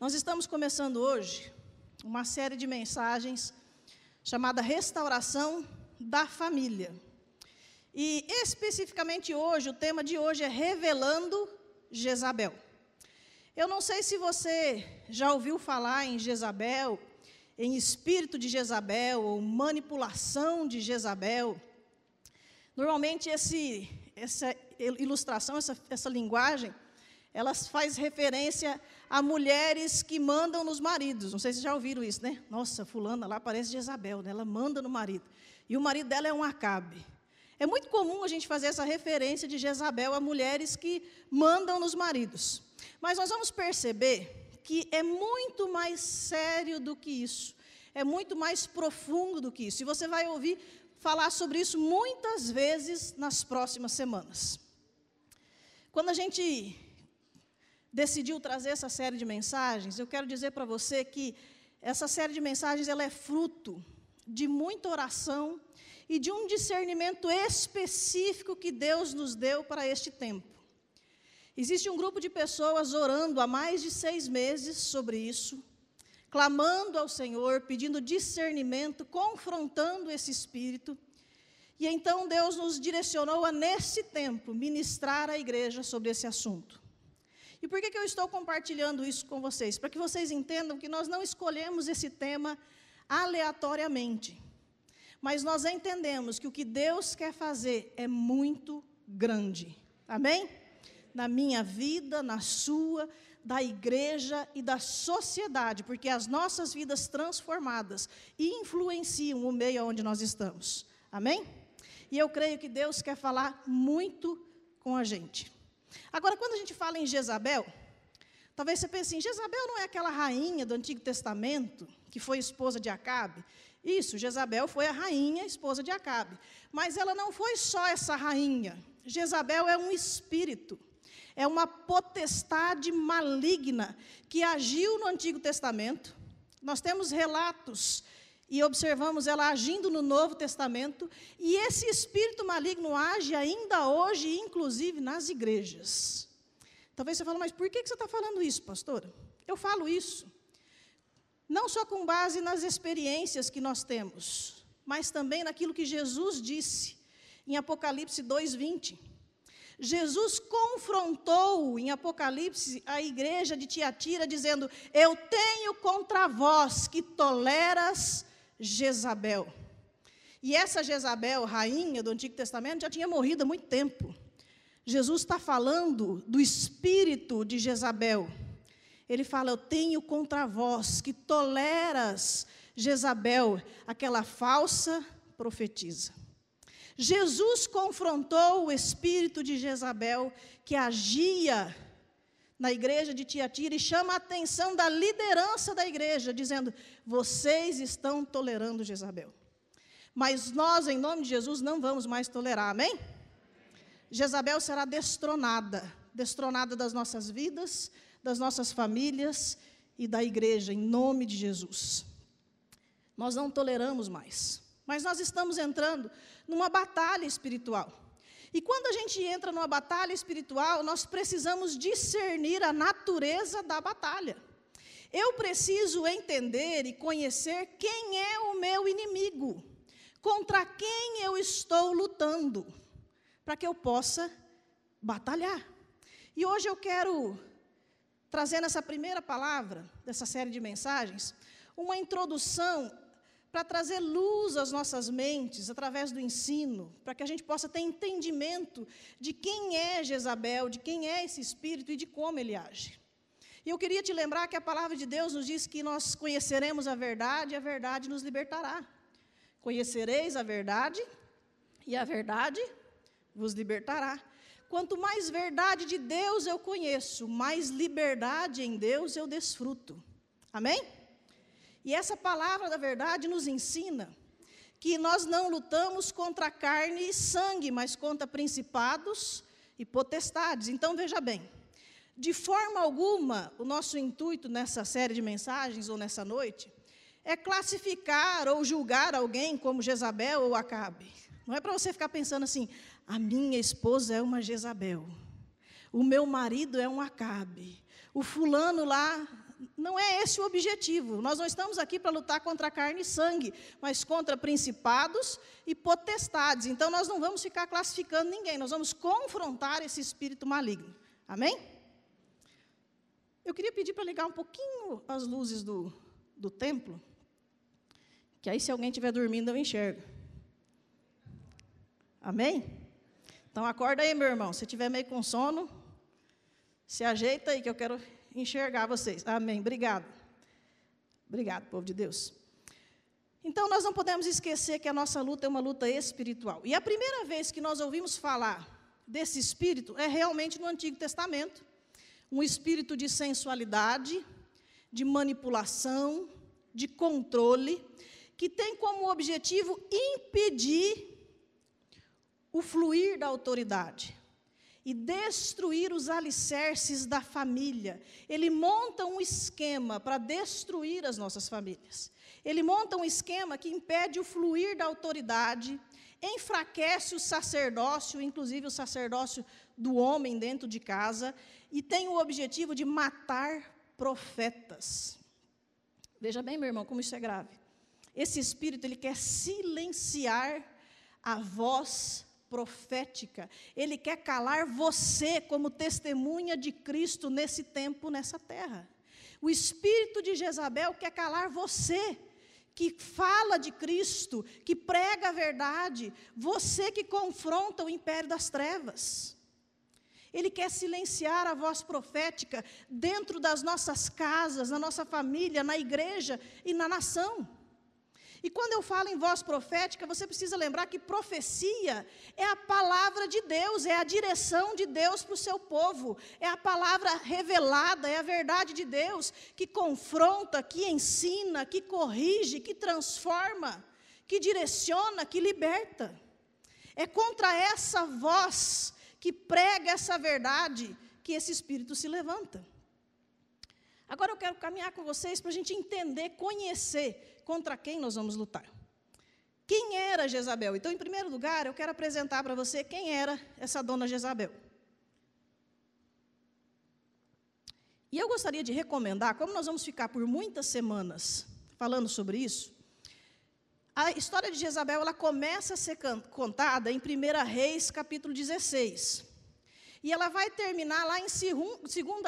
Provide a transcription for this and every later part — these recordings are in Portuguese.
Nós estamos começando hoje uma série de mensagens chamada Restauração da Família. E especificamente hoje, o tema de hoje é Revelando Jezabel. Eu não sei se você já ouviu falar em Jezabel, em espírito de Jezabel, ou manipulação de Jezabel. Normalmente esse, essa ilustração, essa, essa linguagem, elas faz referência a mulheres que mandam nos maridos. Não sei se já ouviram isso, né? Nossa, fulana lá parece Jezabel, né? ela manda no marido. E o marido dela é um acabe. É muito comum a gente fazer essa referência de Jezabel a mulheres que mandam nos maridos. Mas nós vamos perceber que é muito mais sério do que isso. É muito mais profundo do que isso. E você vai ouvir falar sobre isso muitas vezes nas próximas semanas. Quando a gente decidiu trazer essa série de mensagens, eu quero dizer para você que essa série de mensagens ela é fruto de muita oração e de um discernimento específico que Deus nos deu para este tempo. Existe um grupo de pessoas orando há mais de seis meses sobre isso, clamando ao Senhor, pedindo discernimento, confrontando esse espírito. E então Deus nos direcionou a, nesse tempo, ministrar à igreja sobre esse assunto. E por que, que eu estou compartilhando isso com vocês? Para que vocês entendam que nós não escolhemos esse tema aleatoriamente. Mas nós entendemos que o que Deus quer fazer é muito grande. Amém? Na minha vida, na sua, da igreja e da sociedade, porque as nossas vidas transformadas influenciam o meio onde nós estamos. Amém? E eu creio que Deus quer falar muito com a gente. Agora, quando a gente fala em Jezabel, talvez você pense assim: Jezabel não é aquela rainha do Antigo Testamento que foi esposa de Acabe? Isso, Jezabel foi a rainha, esposa de Acabe. Mas ela não foi só essa rainha. Jezabel é um espírito, é uma potestade maligna que agiu no Antigo Testamento. Nós temos relatos e observamos ela agindo no Novo Testamento, e esse espírito maligno age ainda hoje, inclusive nas igrejas. Talvez você fale, mas por que você está falando isso, pastora? Eu falo isso não só com base nas experiências que nós temos, mas também naquilo que Jesus disse em Apocalipse 2:20. Jesus confrontou em Apocalipse a igreja de Tiatira, dizendo: Eu tenho contra vós que toleras Jezabel. E essa Jezabel, rainha do Antigo Testamento, já tinha morrido há muito tempo. Jesus está falando do espírito de Jezabel ele fala: Eu tenho contra vós que toleras Jezabel, aquela falsa profetisa. Jesus confrontou o espírito de Jezabel que agia na igreja de Tiatira e chama a atenção da liderança da igreja, dizendo: Vocês estão tolerando Jezabel. Mas nós, em nome de Jesus, não vamos mais tolerar, amém? Jezabel será destronada destronada das nossas vidas, das nossas famílias e da igreja, em nome de Jesus. Nós não toleramos mais. Mas nós estamos entrando numa batalha espiritual. E quando a gente entra numa batalha espiritual, nós precisamos discernir a natureza da batalha. Eu preciso entender e conhecer quem é o meu inimigo, contra quem eu estou lutando, para que eu possa batalhar. E hoje eu quero trazer nessa primeira palavra dessa série de mensagens uma introdução para trazer luz às nossas mentes através do ensino, para que a gente possa ter entendimento de quem é Jezabel, de quem é esse espírito e de como ele age. E eu queria te lembrar que a palavra de Deus nos diz que nós conheceremos a verdade e a verdade nos libertará. Conhecereis a verdade e a verdade vos libertará. Quanto mais verdade de Deus eu conheço, mais liberdade em Deus eu desfruto. Amém? E essa palavra da verdade nos ensina que nós não lutamos contra carne e sangue, mas contra principados e potestades. Então veja bem, de forma alguma, o nosso intuito nessa série de mensagens ou nessa noite é classificar ou julgar alguém como Jezabel ou Acabe. Não é para você ficar pensando assim, a minha esposa é uma Jezabel. O meu marido é um Acabe. O fulano lá. Não é esse o objetivo. Nós não estamos aqui para lutar contra carne e sangue, mas contra principados e potestades. Então nós não vamos ficar classificando ninguém, nós vamos confrontar esse espírito maligno. Amém? Eu queria pedir para ligar um pouquinho as luzes do, do templo, que aí se alguém estiver dormindo eu enxergo. Amém? Então acorda aí, meu irmão. Se estiver meio com sono, se ajeita aí que eu quero enxergar vocês. Amém. Obrigado. Obrigado, povo de Deus. Então nós não podemos esquecer que a nossa luta é uma luta espiritual. E a primeira vez que nós ouvimos falar desse espírito é realmente no Antigo Testamento. Um espírito de sensualidade, de manipulação, de controle, que tem como objetivo impedir o fluir da autoridade e destruir os alicerces da família. Ele monta um esquema para destruir as nossas famílias. Ele monta um esquema que impede o fluir da autoridade, enfraquece o sacerdócio, inclusive o sacerdócio do homem dentro de casa, e tem o objetivo de matar profetas. Veja bem, meu irmão, como isso é grave. Esse espírito ele quer silenciar a voz profética. Ele quer calar você como testemunha de Cristo nesse tempo, nessa terra. O espírito de Jezabel quer calar você, que fala de Cristo, que prega a verdade, você que confronta o império das trevas. Ele quer silenciar a voz profética dentro das nossas casas, na nossa família, na igreja e na nação. E quando eu falo em voz profética, você precisa lembrar que profecia é a palavra de Deus, é a direção de Deus para o seu povo, é a palavra revelada, é a verdade de Deus que confronta, que ensina, que corrige, que transforma, que direciona, que liberta. É contra essa voz que prega essa verdade que esse espírito se levanta. Agora eu quero caminhar com vocês para a gente entender, conhecer contra quem nós vamos lutar. Quem era Jezabel? Então, em primeiro lugar, eu quero apresentar para você quem era essa dona Jezabel. E eu gostaria de recomendar, como nós vamos ficar por muitas semanas falando sobre isso, a história de Jezabel ela começa a ser contada em 1 Reis, capítulo 16. E ela vai terminar lá em 2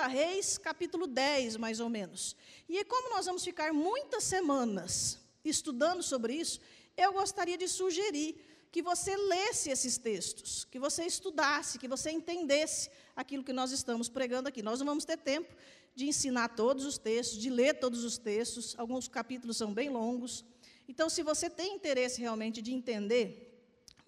Reis, capítulo 10, mais ou menos. E como nós vamos ficar muitas semanas estudando sobre isso, eu gostaria de sugerir que você lesse esses textos, que você estudasse, que você entendesse aquilo que nós estamos pregando aqui. Nós não vamos ter tempo de ensinar todos os textos, de ler todos os textos, alguns capítulos são bem longos. Então, se você tem interesse realmente de entender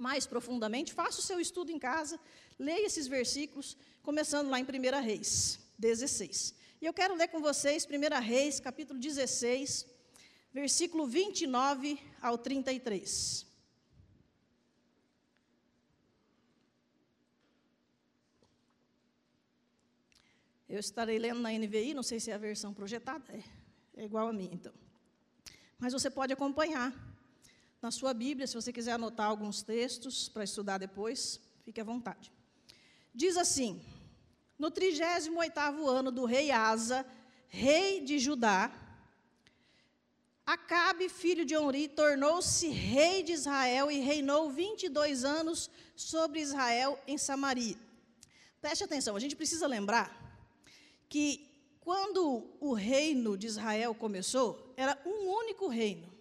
mais profundamente, faça o seu estudo em casa, Leia esses versículos, começando lá em 1 Reis 16. E eu quero ler com vocês 1 Reis, capítulo 16, versículo 29 ao 33. Eu estarei lendo na NVI, não sei se é a versão projetada, é, é igual a mim, então. Mas você pode acompanhar na sua Bíblia, se você quiser anotar alguns textos para estudar depois, fique à vontade. Diz assim: No 38º ano do rei Asa, rei de Judá, Acabe, filho de Onri, tornou-se rei de Israel e reinou 22 anos sobre Israel em Samaria. Preste atenção, a gente precisa lembrar que quando o reino de Israel começou, era um único reino,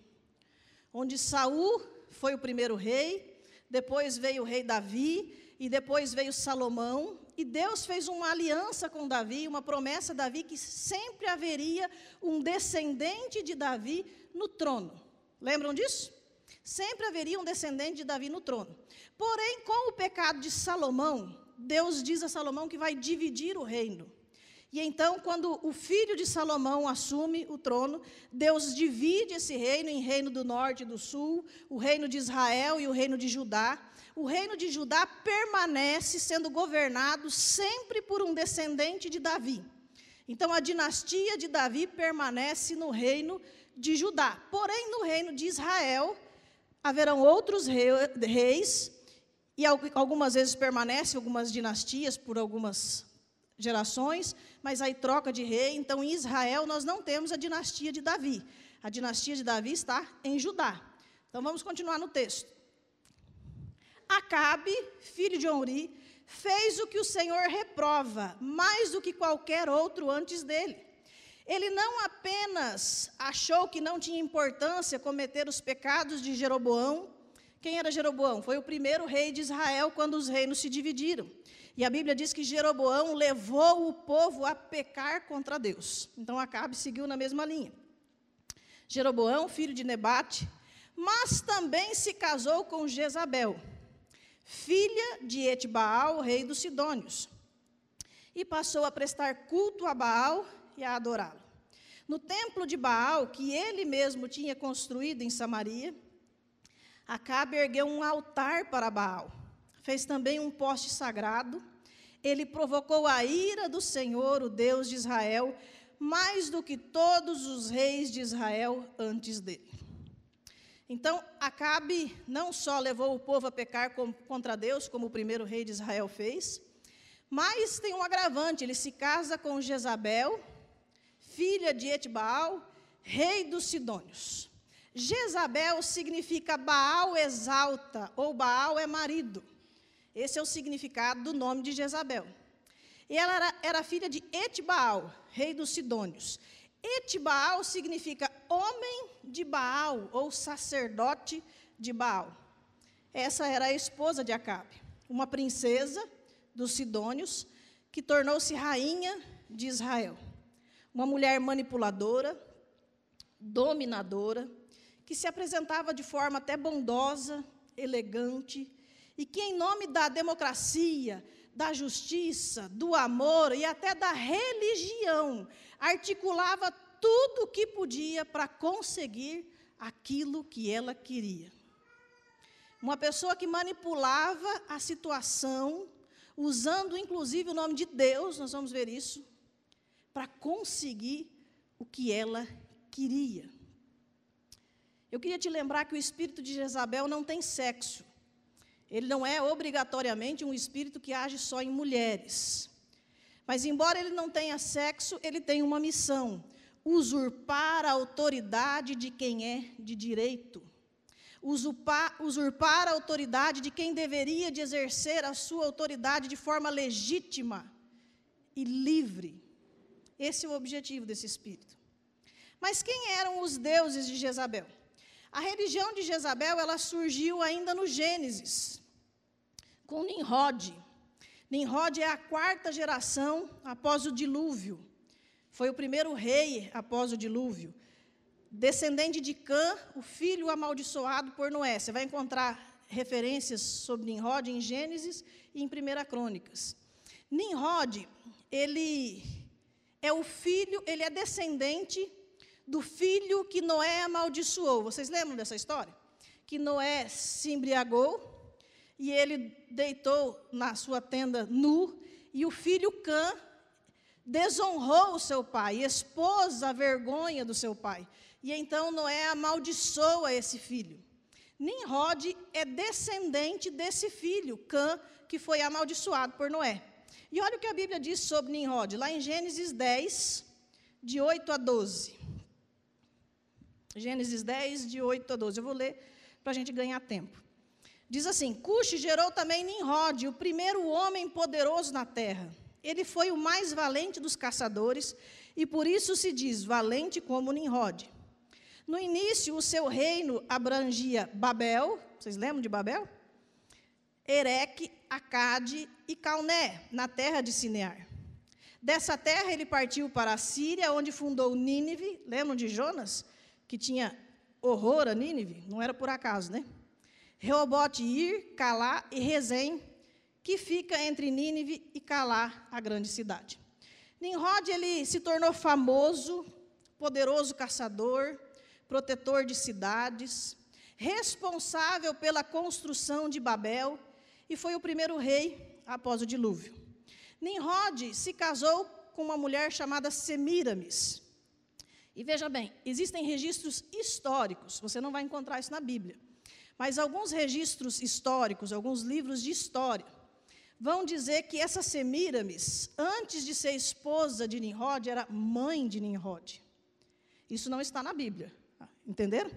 onde Saul foi o primeiro rei, depois veio o rei Davi, e depois veio Salomão, e Deus fez uma aliança com Davi, uma promessa a Davi que sempre haveria um descendente de Davi no trono. Lembram disso? Sempre haveria um descendente de Davi no trono. Porém, com o pecado de Salomão, Deus diz a Salomão que vai dividir o reino. E então, quando o filho de Salomão assume o trono, Deus divide esse reino em reino do norte e do sul, o reino de Israel e o reino de Judá o reino de Judá permanece sendo governado sempre por um descendente de Davi. Então, a dinastia de Davi permanece no reino de Judá. Porém, no reino de Israel, haverão outros reis, e algumas vezes permanecem algumas dinastias por algumas gerações, mas aí troca de rei. Então, em Israel, nós não temos a dinastia de Davi. A dinastia de Davi está em Judá. Então, vamos continuar no texto. Acabe, filho de Onri, fez o que o Senhor reprova, mais do que qualquer outro antes dele. Ele não apenas achou que não tinha importância cometer os pecados de Jeroboão. Quem era Jeroboão? Foi o primeiro rei de Israel quando os reinos se dividiram. E a Bíblia diz que Jeroboão levou o povo a pecar contra Deus. Então Acabe seguiu na mesma linha. Jeroboão, filho de Nebate, mas também se casou com Jezabel, filha de Etbaal, rei dos Sidônios, e passou a prestar culto a Baal e a adorá-lo. No templo de Baal, que ele mesmo tinha construído em Samaria, Acabe ergueu um altar para Baal fez também um poste sagrado. Ele provocou a ira do Senhor, o Deus de Israel, mais do que todos os reis de Israel antes dele. Então, Acabe não só levou o povo a pecar contra Deus, como o primeiro rei de Israel fez, mas tem um agravante: ele se casa com Jezabel, filha de Etbaal, rei dos Sidônios. Jezabel significa Baal exalta, ou Baal é marido. Esse é o significado do nome de Jezabel. E ela era, era filha de Etbaal, rei dos Sidônios. Etbaal significa homem de Baal, ou sacerdote de Baal. Essa era a esposa de Acabe, uma princesa dos Sidônios, que tornou-se rainha de Israel. Uma mulher manipuladora, dominadora, que se apresentava de forma até bondosa, elegante, e que, em nome da democracia, da justiça, do amor e até da religião, articulava tudo o que podia para conseguir aquilo que ela queria. Uma pessoa que manipulava a situação, usando inclusive o nome de Deus, nós vamos ver isso, para conseguir o que ela queria. Eu queria te lembrar que o espírito de Jezabel não tem sexo. Ele não é obrigatoriamente um espírito que age só em mulheres. Mas, embora ele não tenha sexo, ele tem uma missão: usurpar a autoridade de quem é de direito. Usurpar, usurpar a autoridade de quem deveria de exercer a sua autoridade de forma legítima e livre. Esse é o objetivo desse espírito. Mas quem eram os deuses de Jezabel? A religião de Jezabel, ela surgiu ainda no Gênesis com Nimrod. Nimrod é a quarta geração após o dilúvio. Foi o primeiro rei após o dilúvio. Descendente de Cã, o filho amaldiçoado por Noé. Você vai encontrar referências sobre Nimrod em Gênesis e em 1 Crônicas. Nimrod, ele é o filho, ele é descendente do filho que Noé amaldiçoou. Vocês lembram dessa história? Que Noé se embriagou e ele deitou na sua tenda nu, e o filho Cã desonrou o seu pai, expôs a vergonha do seu pai. E então Noé amaldiçoa esse filho. Nimrod é descendente desse filho, Cã, que foi amaldiçoado por Noé. E olha o que a Bíblia diz sobre Nimrod, lá em Gênesis 10, de 8 a 12. Gênesis 10, de 8 a 12. Eu vou ler para a gente ganhar tempo. Diz assim: Cuxi gerou também Nimrod, o primeiro homem poderoso na terra. Ele foi o mais valente dos caçadores, e por isso se diz valente como Nimrod. No início, o seu reino abrangia Babel, vocês lembram de Babel? Ereque, Acade e Calné, na terra de Sinear. Dessa terra ele partiu para a Síria, onde fundou Nínive, lembram de Jonas? Que tinha horror a Nínive? Não era por acaso, né? Reobote Ir, Calá e Rezem, que fica entre Nínive e Calá, a grande cidade. Nimrod ele se tornou famoso, poderoso caçador, protetor de cidades, responsável pela construção de Babel e foi o primeiro rei após o dilúvio. Nimrod se casou com uma mulher chamada Semiramis. E veja bem, existem registros históricos, você não vai encontrar isso na Bíblia mas alguns registros históricos, alguns livros de história, vão dizer que essa Semiramis, antes de ser esposa de Nimrod, era mãe de Nimrod. Isso não está na Bíblia, entenderam?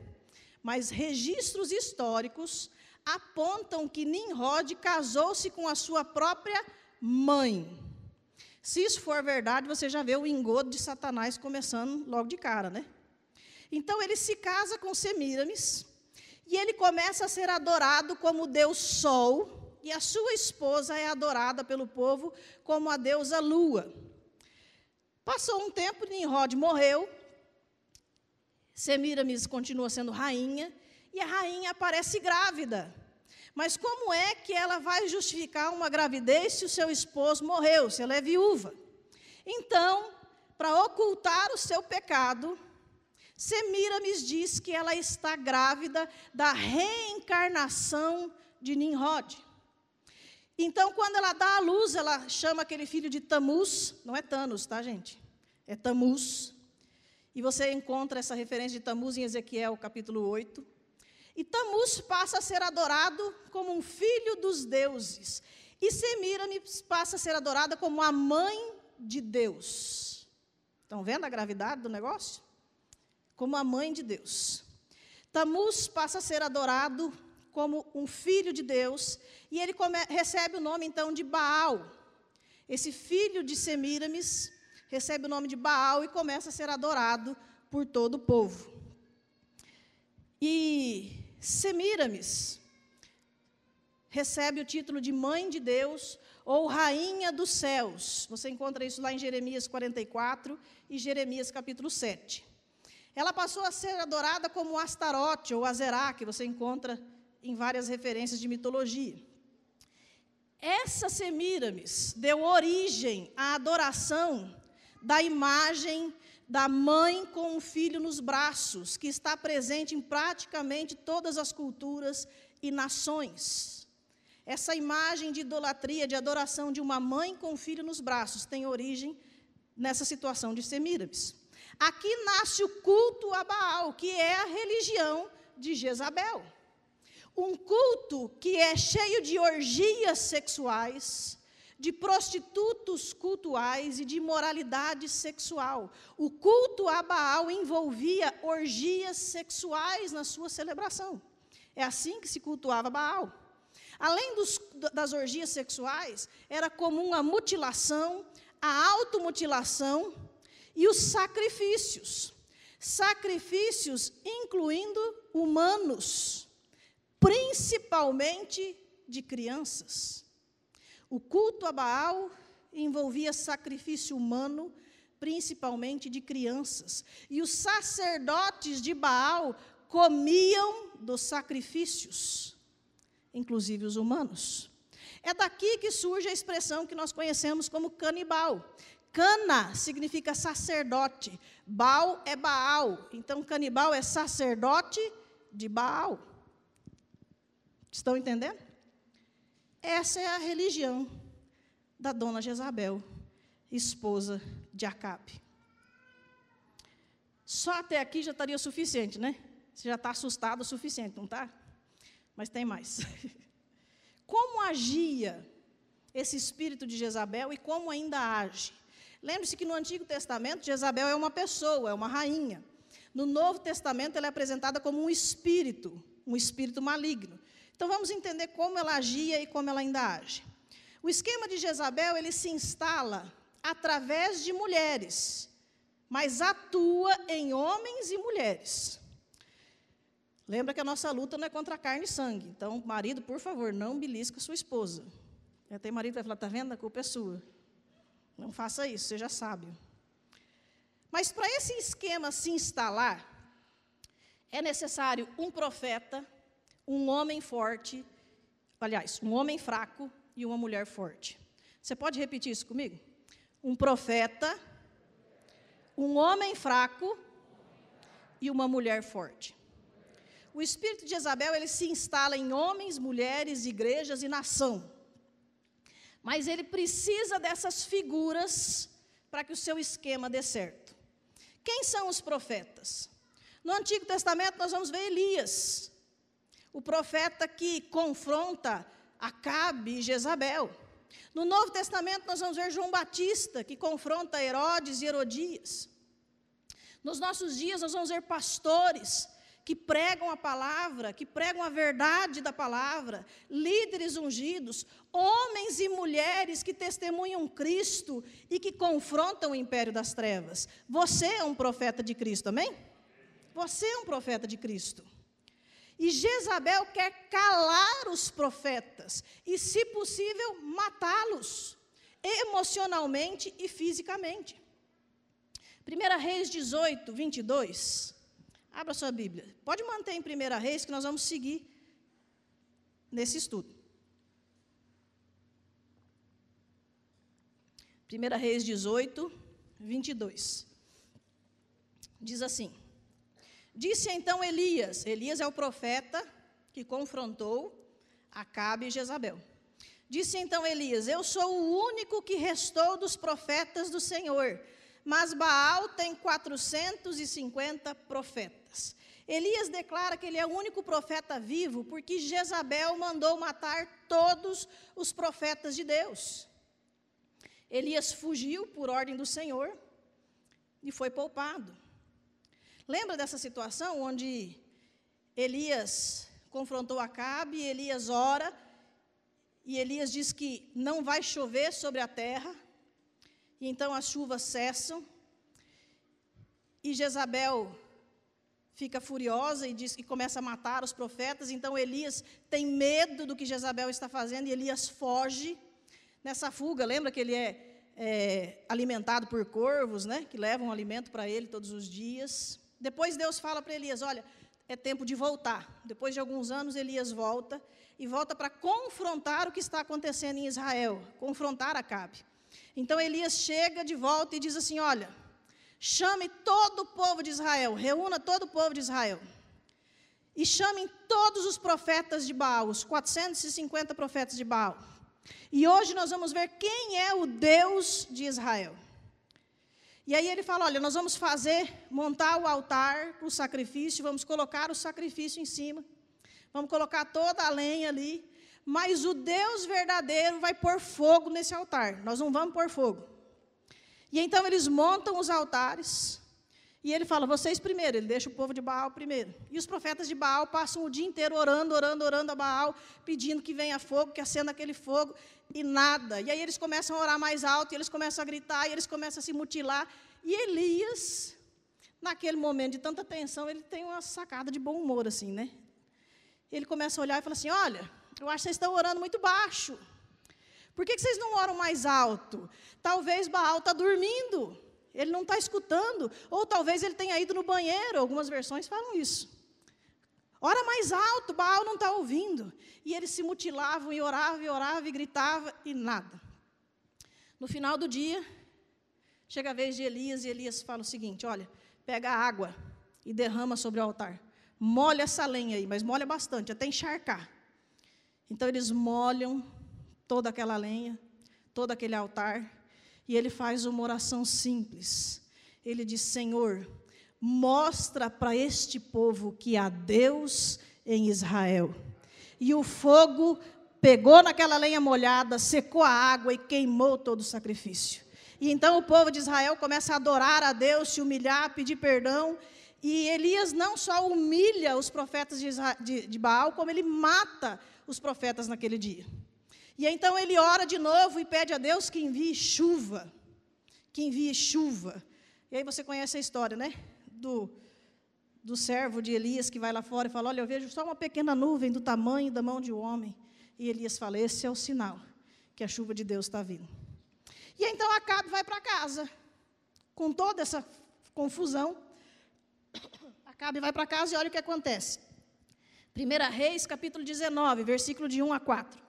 Mas registros históricos apontam que Nimrod casou-se com a sua própria mãe. Se isso for verdade, você já vê o engodo de Satanás começando logo de cara, né? Então ele se casa com Semiramis e ele começa a ser adorado como Deus Sol, e a sua esposa é adorada pelo povo como a deusa Lua. Passou um tempo, Nimrod morreu, Semiramis continua sendo rainha, e a rainha aparece grávida. Mas como é que ela vai justificar uma gravidez se o seu esposo morreu, se ela é viúva? Então, para ocultar o seu pecado, Semiramis diz que ela está grávida da reencarnação de Nimrod. Então, quando ela dá à luz, ela chama aquele filho de Tamuz, não é Thanos, tá, gente? É Tamuz. E você encontra essa referência de Tamuz em Ezequiel, capítulo 8. E Tamuz passa a ser adorado como um filho dos deuses. E Semiramis passa a ser adorada como a mãe de Deus. Estão vendo a gravidade do negócio? Como a mãe de Deus. Tamuz passa a ser adorado como um filho de Deus, e ele come, recebe o nome então de Baal. Esse filho de Semiramis recebe o nome de Baal e começa a ser adorado por todo o povo. E Semiramis recebe o título de mãe de Deus ou rainha dos céus. Você encontra isso lá em Jeremias 44 e Jeremias capítulo 7. Ela passou a ser adorada como Astarote ou Azerá, que você encontra em várias referências de mitologia. Essa Semiramis deu origem à adoração da imagem da mãe com o filho nos braços, que está presente em praticamente todas as culturas e nações. Essa imagem de idolatria, de adoração de uma mãe com o filho nos braços, tem origem nessa situação de Semiramis. Aqui nasce o culto a Baal, que é a religião de Jezabel. Um culto que é cheio de orgias sexuais, de prostitutos cultuais e de imoralidade sexual. O culto a Baal envolvia orgias sexuais na sua celebração. É assim que se cultuava Baal. Além dos, das orgias sexuais, era comum a mutilação, a automutilação e os sacrifícios. Sacrifícios incluindo humanos principalmente de crianças. O culto a Baal envolvia sacrifício humano, principalmente de crianças. E os sacerdotes de Baal comiam dos sacrifícios, inclusive os humanos. É daqui que surge a expressão que nós conhecemos como canibal. Cana significa sacerdote, Baal é Baal, então canibal é sacerdote de Baal. Estão entendendo? Essa é a religião da dona Jezabel, esposa de Acabe. Só até aqui já estaria suficiente, né? Você já está assustado o suficiente, não está? Mas tem mais. Como agia esse espírito de Jezabel e como ainda age? Lembre-se que no Antigo Testamento, Jezabel é uma pessoa, é uma rainha. No Novo Testamento, ela é apresentada como um espírito, um espírito maligno. Então vamos entender como ela agia e como ela ainda age. O esquema de Jezabel, ele se instala através de mulheres, mas atua em homens e mulheres. Lembra que a nossa luta não é contra carne e sangue. Então, marido, por favor, não belisca sua esposa. Tem marido que vai falar, está vendo? A culpa é sua. Não faça isso, seja sábio. Mas para esse esquema se instalar, é necessário um profeta, um homem forte, aliás, um homem fraco e uma mulher forte. Você pode repetir isso comigo? Um profeta, um homem fraco e uma mulher forte. O espírito de Jezabel, ele se instala em homens, mulheres, igrejas e nação. Mas ele precisa dessas figuras para que o seu esquema dê certo. Quem são os profetas? No Antigo Testamento nós vamos ver Elias, o profeta que confronta Acabe e Jezabel. No Novo Testamento, nós vamos ver João Batista, que confronta Herodes e Herodias. Nos nossos dias, nós vamos ver pastores que pregam a palavra, que pregam a verdade da palavra, líderes ungidos, homens e mulheres que testemunham Cristo e que confrontam o império das trevas. Você é um profeta de Cristo, amém? Você é um profeta de Cristo. E Jezabel quer calar os profetas e, se possível, matá-los, emocionalmente e fisicamente. 1 Reis 18, 22. Abra sua Bíblia. Pode manter em 1 Reis, que nós vamos seguir nesse estudo. 1 Reis 18, 22. Diz assim: Disse então Elias, Elias é o profeta que confrontou Acabe e Jezabel. Disse então Elias: Eu sou o único que restou dos profetas do Senhor, mas Baal tem 450 profetas. Elias declara que ele é o único profeta vivo porque Jezabel mandou matar todos os profetas de Deus. Elias fugiu por ordem do Senhor e foi poupado. Lembra dessa situação onde Elias confrontou Acabe, Elias ora, e Elias diz que não vai chover sobre a terra, e então as chuvas cessam, e Jezabel fica furiosa e diz que começa a matar os profetas. Então Elias tem medo do que Jezabel está fazendo e Elias foge. Nessa fuga, lembra que ele é, é alimentado por corvos, né? Que levam alimento para ele todos os dias. Depois Deus fala para Elias: Olha, é tempo de voltar. Depois de alguns anos, Elias volta e volta para confrontar o que está acontecendo em Israel, confrontar Acabe. Então Elias chega de volta e diz assim: Olha, Chame todo o povo de Israel, reúna todo o povo de Israel. E chamem todos os profetas de Baal, os 450 profetas de Baal. E hoje nós vamos ver quem é o Deus de Israel. E aí ele fala: olha, nós vamos fazer, montar o altar o sacrifício, vamos colocar o sacrifício em cima, vamos colocar toda a lenha ali, mas o Deus verdadeiro vai pôr fogo nesse altar, nós não vamos pôr fogo. E então eles montam os altares. E ele fala, vocês primeiro, ele deixa o povo de Baal primeiro. E os profetas de Baal passam o dia inteiro orando, orando, orando a Baal, pedindo que venha fogo, que acenda aquele fogo, e nada. E aí eles começam a orar mais alto, e eles começam a gritar, e eles começam a se mutilar. E Elias, naquele momento de tanta tensão, ele tem uma sacada de bom humor, assim, né? Ele começa a olhar e fala assim: Olha, eu acho que vocês estão orando muito baixo. Por que, vocês não oram mais alto? Talvez Baal está dormindo, ele não está escutando, ou talvez ele tenha ido no banheiro, algumas versões falam isso. Ora mais alto, Baal não está ouvindo. E eles se mutilavam e oravam e oravam e gritavam e nada. No final do dia, chega a vez de Elias e Elias fala o seguinte: olha, pega a água e derrama sobre o altar. Molha essa lenha aí, mas molha bastante, até encharcar. Então eles molham toda aquela lenha, todo aquele altar, e ele faz uma oração simples. Ele diz: Senhor, mostra para este povo que há Deus em Israel. E o fogo pegou naquela lenha molhada, secou a água e queimou todo o sacrifício. E então o povo de Israel começa a adorar a Deus, se humilhar, pedir perdão. E Elias não só humilha os profetas de, de, de Baal, como ele mata os profetas naquele dia. E então ele ora de novo e pede a Deus que envie chuva. Que envie chuva. E aí você conhece a história, né? Do, do servo de Elias que vai lá fora e fala: Olha, eu vejo só uma pequena nuvem do tamanho da mão de um homem. E Elias fala: Esse é o sinal que a chuva de Deus está vindo. E então Acabe vai para casa, com toda essa confusão. Acabe vai para casa e olha o que acontece. 1 Reis, capítulo 19, versículo de 1 a 4.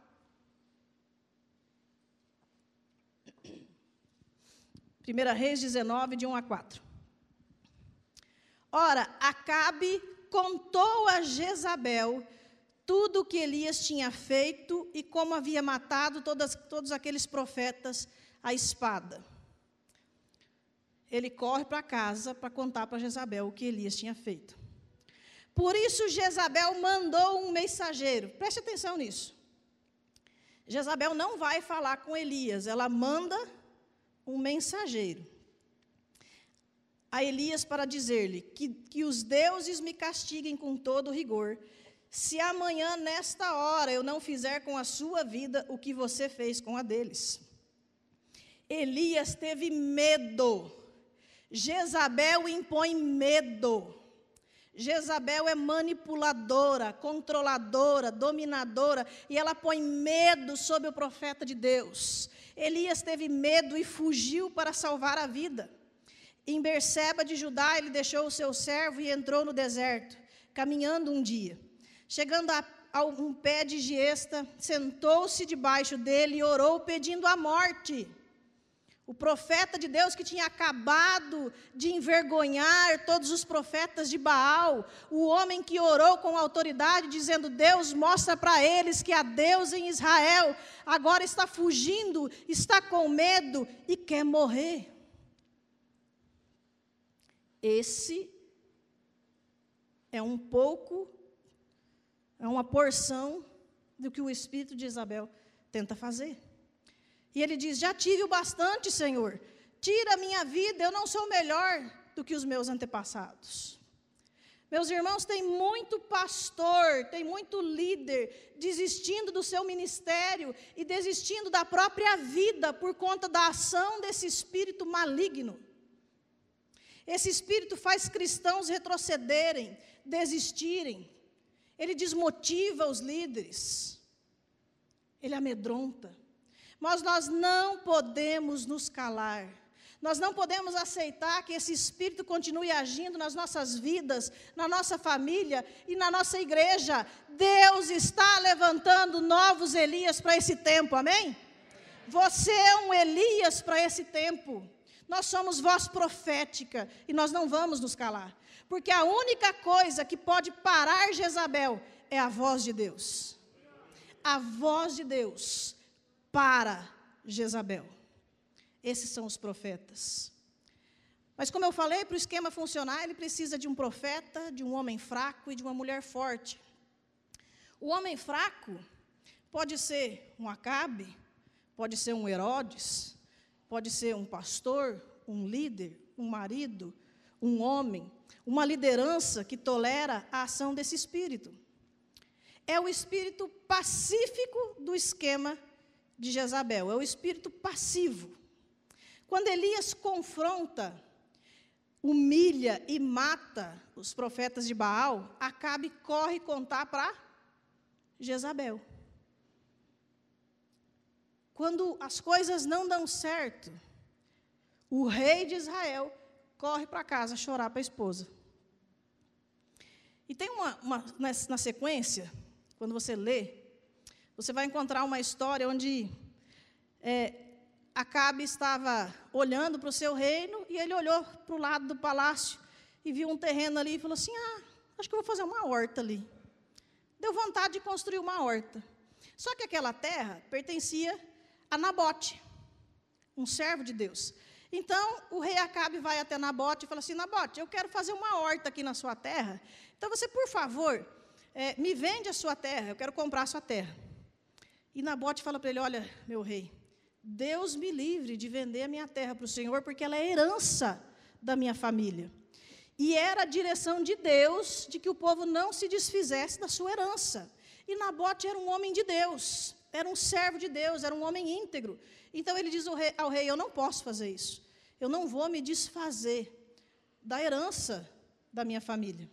1 Reis 19, de 1 a 4. Ora, Acabe contou a Jezabel tudo o que Elias tinha feito e como havia matado todas, todos aqueles profetas à espada. Ele corre para casa para contar para Jezabel o que Elias tinha feito. Por isso Jezabel mandou um mensageiro, preste atenção nisso. Jezabel não vai falar com Elias, ela manda um mensageiro a Elias para dizer-lhe que, que os deuses me castiguem com todo rigor, se amanhã, nesta hora, eu não fizer com a sua vida o que você fez com a deles. Elias teve medo. Jezabel impõe medo. Jezabel é manipuladora, controladora, dominadora, e ela põe medo sobre o profeta de Deus. Elias teve medo e fugiu para salvar a vida. Em Berseba de Judá, ele deixou o seu servo e entrou no deserto, caminhando um dia. Chegando a, a um pé de giesta, sentou-se debaixo dele e orou, pedindo a morte. O profeta de Deus que tinha acabado de envergonhar todos os profetas de Baal, o homem que orou com autoridade, dizendo: Deus mostra para eles que há Deus em Israel, agora está fugindo, está com medo e quer morrer. Esse é um pouco, é uma porção do que o espírito de Isabel tenta fazer. E ele diz: Já tive o bastante, Senhor. Tira a minha vida, eu não sou melhor do que os meus antepassados. Meus irmãos, tem muito pastor, tem muito líder desistindo do seu ministério e desistindo da própria vida por conta da ação desse espírito maligno. Esse espírito faz cristãos retrocederem, desistirem. Ele desmotiva os líderes. Ele amedronta. Mas nós não podemos nos calar. Nós não podemos aceitar que esse espírito continue agindo nas nossas vidas, na nossa família e na nossa igreja. Deus está levantando novos Elias para esse tempo, amém? Você é um Elias para esse tempo. Nós somos voz profética e nós não vamos nos calar. Porque a única coisa que pode parar Jezabel é a voz de Deus. A voz de Deus para Jezabel. Esses são os profetas. Mas, como eu falei, para o esquema funcionar, ele precisa de um profeta, de um homem fraco e de uma mulher forte. O homem fraco pode ser um Acabe, pode ser um Herodes, pode ser um pastor, um líder, um marido, um homem, uma liderança que tolera a ação desse espírito. É o espírito pacífico do esquema de Jezabel, é o espírito passivo. Quando Elias confronta, humilha e mata os profetas de Baal, Acabe corre contar para Jezabel. Quando as coisas não dão certo, o rei de Israel corre para casa chorar para a esposa. E tem uma, uma na, na sequência, quando você lê, você vai encontrar uma história onde é, Acabe estava olhando para o seu reino e ele olhou para o lado do palácio e viu um terreno ali e falou assim: Ah, acho que eu vou fazer uma horta ali. Deu vontade de construir uma horta. Só que aquela terra pertencia a Nabote, um servo de Deus. Então o rei Acabe vai até Nabote e fala assim: Nabote, eu quero fazer uma horta aqui na sua terra. Então você, por favor, é, me vende a sua terra, eu quero comprar a sua terra. E Nabote fala para ele: Olha, meu rei, Deus me livre de vender a minha terra para o Senhor, porque ela é herança da minha família. E era a direção de Deus de que o povo não se desfizesse da sua herança. E Nabote era um homem de Deus, era um servo de Deus, era um homem íntegro. Então ele diz ao rei, ao rei: Eu não posso fazer isso. Eu não vou me desfazer da herança da minha família.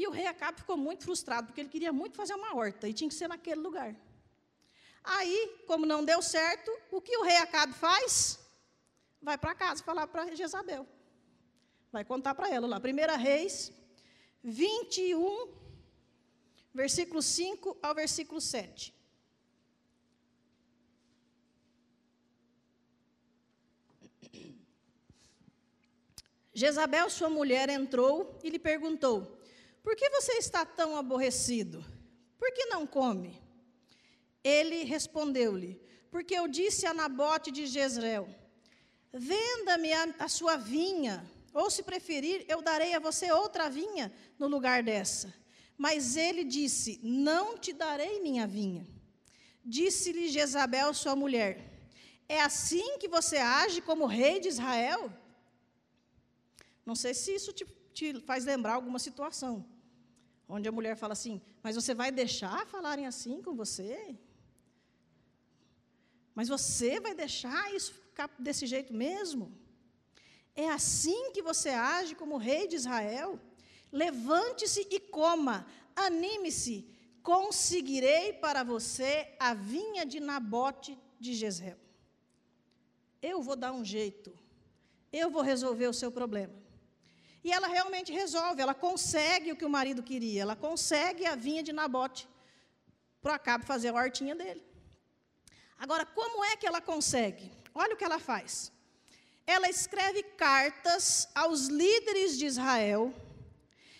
E o rei Acabe ficou muito frustrado, porque ele queria muito fazer uma horta, e tinha que ser naquele lugar. Aí, como não deu certo, o que o rei Acabe faz? Vai para casa falar para Jezabel. Vai contar para ela lá. 1 Reis 21, versículo 5 ao versículo 7. Jezabel, sua mulher, entrou e lhe perguntou: por que você está tão aborrecido? Por que não come? Ele respondeu-lhe: Porque eu disse a Nabote de Jezreel: Venda-me a, a sua vinha, ou se preferir, eu darei a você outra vinha no lugar dessa. Mas ele disse: Não te darei minha vinha. Disse-lhe Jezabel, sua mulher: É assim que você age como rei de Israel? Não sei se isso te, te faz lembrar alguma situação, onde a mulher fala assim: Mas você vai deixar falarem assim com você? Mas você vai deixar isso ficar desse jeito mesmo? É assim que você age como rei de Israel? Levante-se e coma, anime-se, conseguirei para você a vinha de Nabote de Jezreel. Eu vou dar um jeito, eu vou resolver o seu problema. E ela realmente resolve, ela consegue o que o marido queria, ela consegue a vinha de Nabote para Acabe fazer a hortinha dele. Agora, como é que ela consegue? Olha o que ela faz. Ela escreve cartas aos líderes de Israel,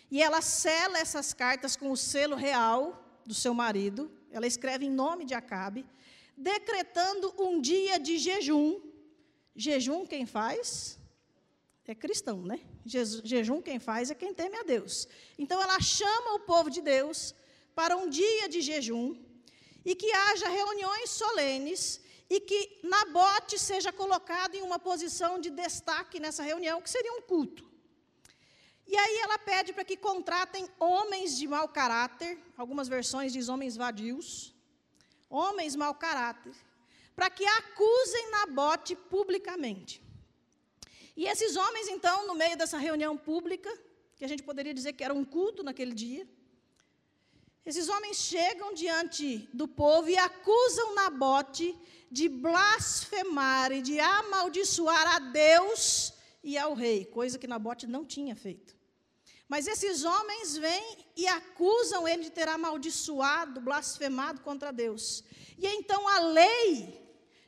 e ela sela essas cartas com o selo real do seu marido, ela escreve em nome de Acabe, decretando um dia de jejum. Jejum quem faz? É cristão, né? Jejum quem faz é quem teme a Deus. Então ela chama o povo de Deus para um dia de jejum e que haja reuniões solenes e que Nabote seja colocado em uma posição de destaque nessa reunião, que seria um culto. E aí ela pede para que contratem homens de mau caráter, algumas versões diz homens vadios, homens mau caráter, para que acusem Nabote publicamente. E esses homens, então, no meio dessa reunião pública, que a gente poderia dizer que era um culto naquele dia, esses homens chegam diante do povo e acusam Nabote de blasfemar e de amaldiçoar a Deus e ao rei, coisa que Nabote não tinha feito. Mas esses homens vêm e acusam ele de ter amaldiçoado, blasfemado contra Deus. E então a lei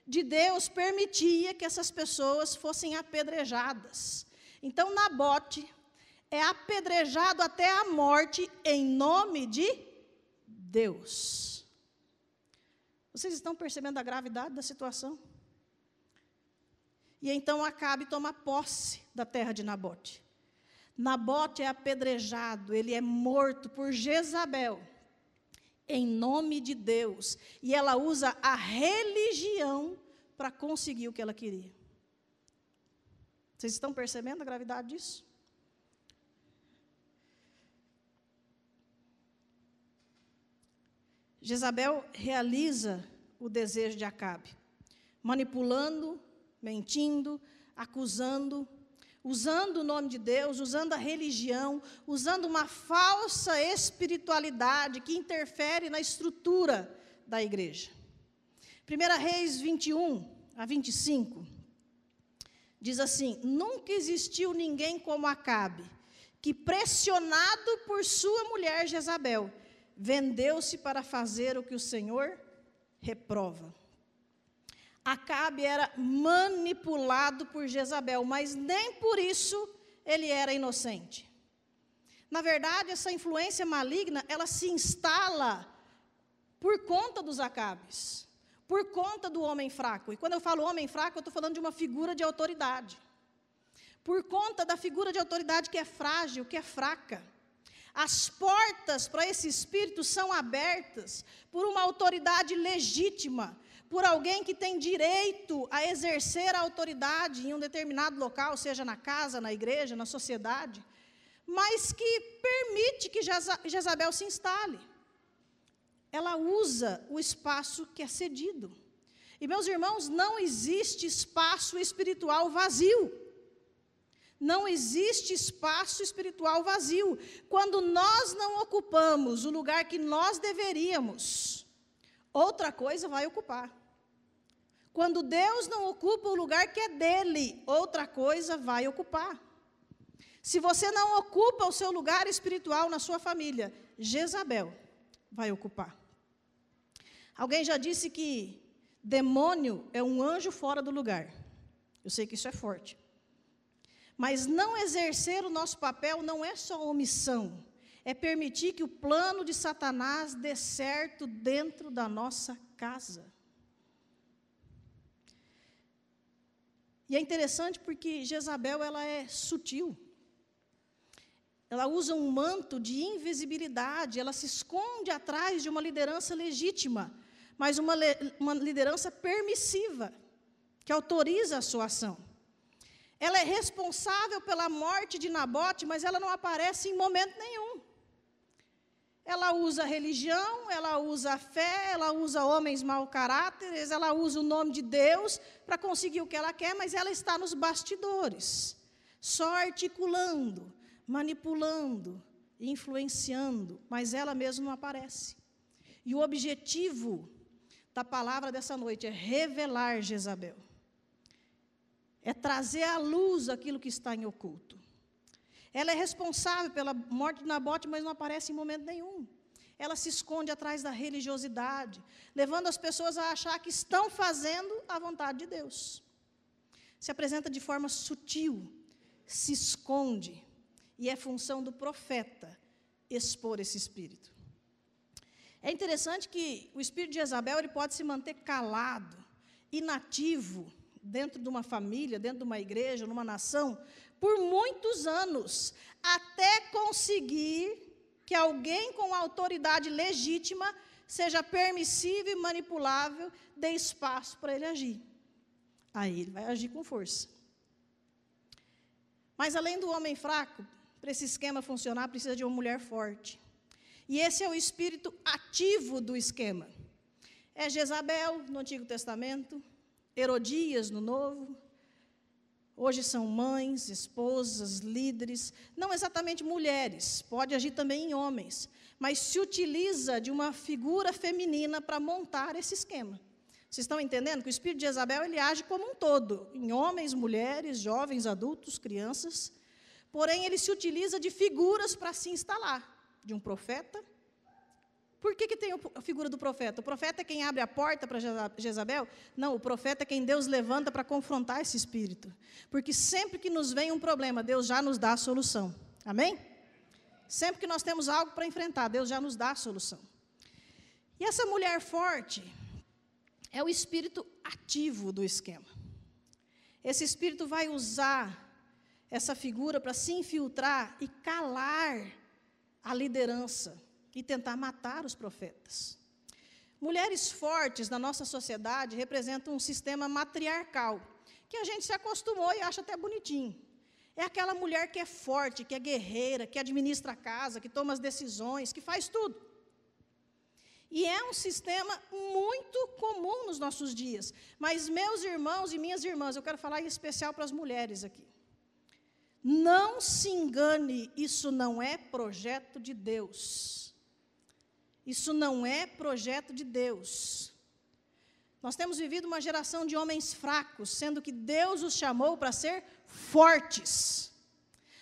de Deus permitia que essas pessoas fossem apedrejadas. Então Nabote é apedrejado até a morte em nome de Deus. Vocês estão percebendo a gravidade da situação? E então Acabe toma posse da terra de Nabote. Nabote é apedrejado, ele é morto por Jezabel, em nome de Deus. E ela usa a religião para conseguir o que ela queria. Vocês estão percebendo a gravidade disso? Jezabel realiza o desejo de Acabe, manipulando, mentindo, acusando, usando o nome de Deus, usando a religião, usando uma falsa espiritualidade que interfere na estrutura da igreja. 1 Reis 21 a 25 diz assim: Nunca existiu ninguém como Acabe, que pressionado por sua mulher Jezabel, vendeu-se para fazer o que o Senhor reprova. Acabe era manipulado por Jezabel, mas nem por isso ele era inocente. Na verdade, essa influência maligna, ela se instala por conta dos Acabes, por conta do homem fraco. E quando eu falo homem fraco, eu estou falando de uma figura de autoridade. Por conta da figura de autoridade que é frágil, que é fraca. As portas para esse espírito são abertas por uma autoridade legítima, por alguém que tem direito a exercer a autoridade em um determinado local, seja na casa, na igreja, na sociedade, mas que permite que Jezabel se instale. Ela usa o espaço que é cedido. E, meus irmãos, não existe espaço espiritual vazio. Não existe espaço espiritual vazio. Quando nós não ocupamos o lugar que nós deveríamos, outra coisa vai ocupar. Quando Deus não ocupa o lugar que é dele, outra coisa vai ocupar. Se você não ocupa o seu lugar espiritual na sua família, Jezabel vai ocupar. Alguém já disse que demônio é um anjo fora do lugar. Eu sei que isso é forte. Mas não exercer o nosso papel não é só omissão, é permitir que o plano de Satanás dê certo dentro da nossa casa. E é interessante porque Jezabel ela é sutil. Ela usa um manto de invisibilidade, ela se esconde atrás de uma liderança legítima, mas uma, uma liderança permissiva, que autoriza a sua ação. Ela é responsável pela morte de Nabote, mas ela não aparece em momento nenhum. Ela usa religião, ela usa fé, ela usa homens mau caráteres, ela usa o nome de Deus para conseguir o que ela quer, mas ela está nos bastidores, só articulando, manipulando, influenciando, mas ela mesma não aparece. E o objetivo da palavra dessa noite é revelar Jezabel. É trazer à luz aquilo que está em oculto. Ela é responsável pela morte de Nabote, mas não aparece em momento nenhum. Ela se esconde atrás da religiosidade, levando as pessoas a achar que estão fazendo a vontade de Deus. Se apresenta de forma sutil, se esconde, e é função do profeta expor esse espírito. É interessante que o espírito de Jezabel ele pode se manter calado, inativo, dentro de uma família, dentro de uma igreja, numa nação, por muitos anos, até conseguir que alguém com autoridade legítima seja permissível e manipulável, dê espaço para ele agir. Aí ele vai agir com força. Mas além do homem fraco, para esse esquema funcionar, precisa de uma mulher forte. E esse é o espírito ativo do esquema. É Jezabel no Antigo Testamento, Herodias no Novo, Hoje são mães, esposas, líderes, não exatamente mulheres, pode agir também em homens, mas se utiliza de uma figura feminina para montar esse esquema. Vocês estão entendendo que o espírito de Isabel ele age como um todo, em homens, mulheres, jovens, adultos, crianças. Porém, ele se utiliza de figuras para se instalar, de um profeta, por que, que tem a figura do profeta? O profeta é quem abre a porta para Jezabel? Não, o profeta é quem Deus levanta para confrontar esse espírito. Porque sempre que nos vem um problema, Deus já nos dá a solução. Amém? Sempre que nós temos algo para enfrentar, Deus já nos dá a solução. E essa mulher forte é o espírito ativo do esquema. Esse espírito vai usar essa figura para se infiltrar e calar a liderança e tentar matar os profetas. Mulheres fortes na nossa sociedade representam um sistema matriarcal, que a gente se acostumou e acha até bonitinho. É aquela mulher que é forte, que é guerreira, que administra a casa, que toma as decisões, que faz tudo. E é um sistema muito comum nos nossos dias. Mas, meus irmãos e minhas irmãs, eu quero falar em especial para as mulheres aqui. Não se engane, isso não é projeto de Deus. Isso não é projeto de Deus. Nós temos vivido uma geração de homens fracos, sendo que Deus os chamou para ser fortes.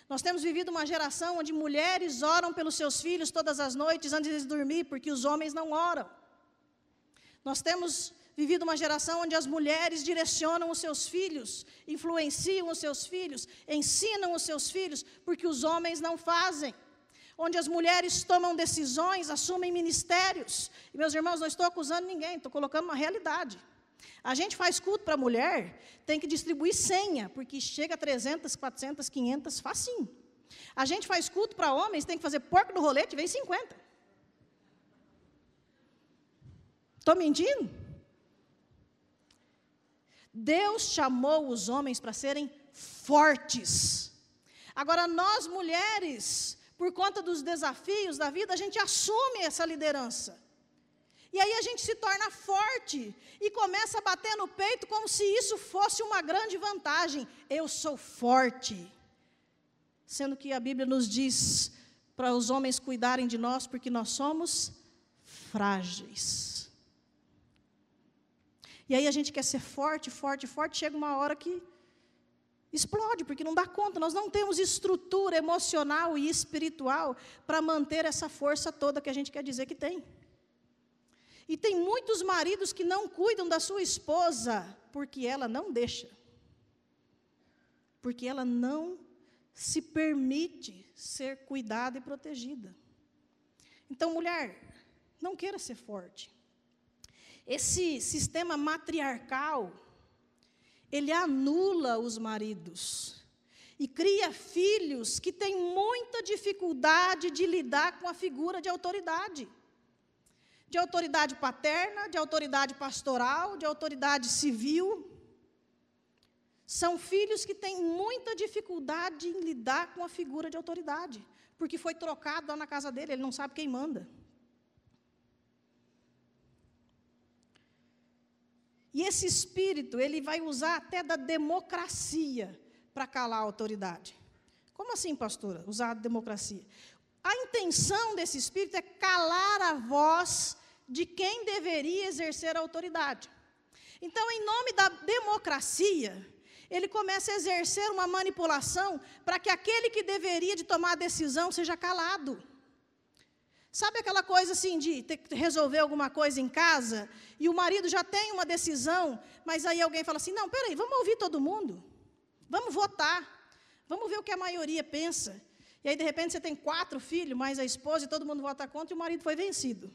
Nós temos vivido uma geração onde mulheres oram pelos seus filhos todas as noites antes de dormir, porque os homens não oram. Nós temos vivido uma geração onde as mulheres direcionam os seus filhos, influenciam os seus filhos, ensinam os seus filhos, porque os homens não fazem onde as mulheres tomam decisões, assumem ministérios. E, meus irmãos, não estou acusando ninguém, estou colocando uma realidade. A gente faz culto para mulher, tem que distribuir senha, porque chega a 300, 400, 500, facinho. A gente faz culto para homens, tem que fazer porco no rolete, vem 50. Estou mentindo? Deus chamou os homens para serem fortes. Agora, nós mulheres, por conta dos desafios da vida, a gente assume essa liderança. E aí a gente se torna forte e começa a bater no peito como se isso fosse uma grande vantagem. Eu sou forte. Sendo que a Bíblia nos diz para os homens cuidarem de nós porque nós somos frágeis. E aí a gente quer ser forte, forte, forte, chega uma hora que explode, porque não dá conta. Nós não temos estrutura emocional e espiritual para manter essa força toda que a gente quer dizer que tem. E tem muitos maridos que não cuidam da sua esposa porque ela não deixa. Porque ela não se permite ser cuidada e protegida. Então, mulher, não queira ser forte. Esse sistema matriarcal, ele anula os maridos e cria filhos que têm muita dificuldade de lidar com a figura de autoridade. de autoridade paterna, de autoridade pastoral, de autoridade civil. São filhos que têm muita dificuldade em lidar com a figura de autoridade, porque foi trocado lá na casa dele, ele não sabe quem manda. E esse espírito, ele vai usar até da democracia para calar a autoridade. Como assim, pastora? Usar a democracia. A intenção desse espírito é calar a voz de quem deveria exercer a autoridade. Então, em nome da democracia, ele começa a exercer uma manipulação para que aquele que deveria de tomar a decisão seja calado. Sabe aquela coisa assim de ter que resolver alguma coisa em casa e o marido já tem uma decisão, mas aí alguém fala assim: não, peraí, vamos ouvir todo mundo, vamos votar, vamos ver o que a maioria pensa. E aí, de repente, você tem quatro filhos, mais a esposa, e todo mundo vota contra, e o marido foi vencido.